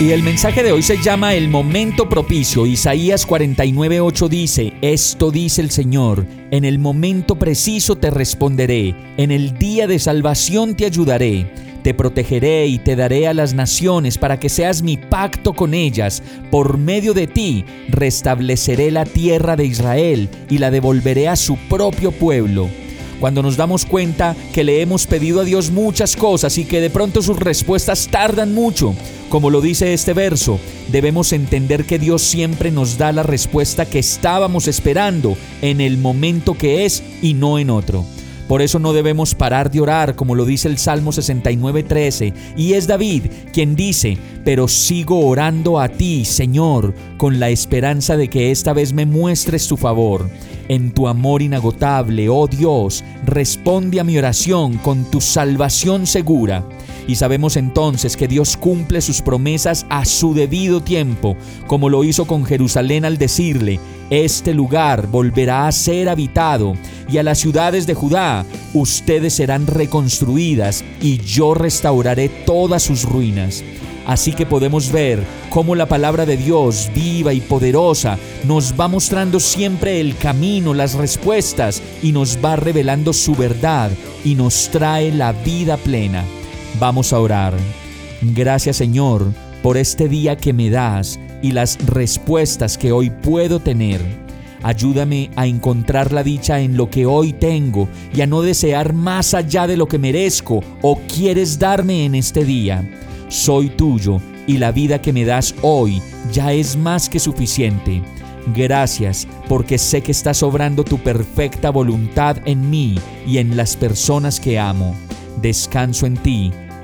Y el mensaje de hoy se llama El momento propicio. Isaías 49:8 dice, Esto dice el Señor, en el momento preciso te responderé, en el día de salvación te ayudaré. Te protegeré y te daré a las naciones para que seas mi pacto con ellas. Por medio de ti restableceré la tierra de Israel y la devolveré a su propio pueblo cuando nos damos cuenta que le hemos pedido a Dios muchas cosas y que de pronto sus respuestas tardan mucho. Como lo dice este verso, debemos entender que Dios siempre nos da la respuesta que estábamos esperando en el momento que es y no en otro. Por eso no debemos parar de orar, como lo dice el Salmo 69:13, y es David quien dice, pero sigo orando a ti, Señor, con la esperanza de que esta vez me muestres tu favor. En tu amor inagotable, oh Dios, responde a mi oración con tu salvación segura. Y sabemos entonces que Dios cumple sus promesas a su debido tiempo, como lo hizo con Jerusalén al decirle, este lugar volverá a ser habitado, y a las ciudades de Judá ustedes serán reconstruidas, y yo restauraré todas sus ruinas. Así que podemos ver cómo la palabra de Dios, viva y poderosa, nos va mostrando siempre el camino, las respuestas, y nos va revelando su verdad, y nos trae la vida plena. Vamos a orar. Gracias Señor por este día que me das y las respuestas que hoy puedo tener. Ayúdame a encontrar la dicha en lo que hoy tengo y a no desear más allá de lo que merezco o quieres darme en este día. Soy tuyo y la vida que me das hoy ya es más que suficiente. Gracias porque sé que estás obrando tu perfecta voluntad en mí y en las personas que amo. Descanso en ti,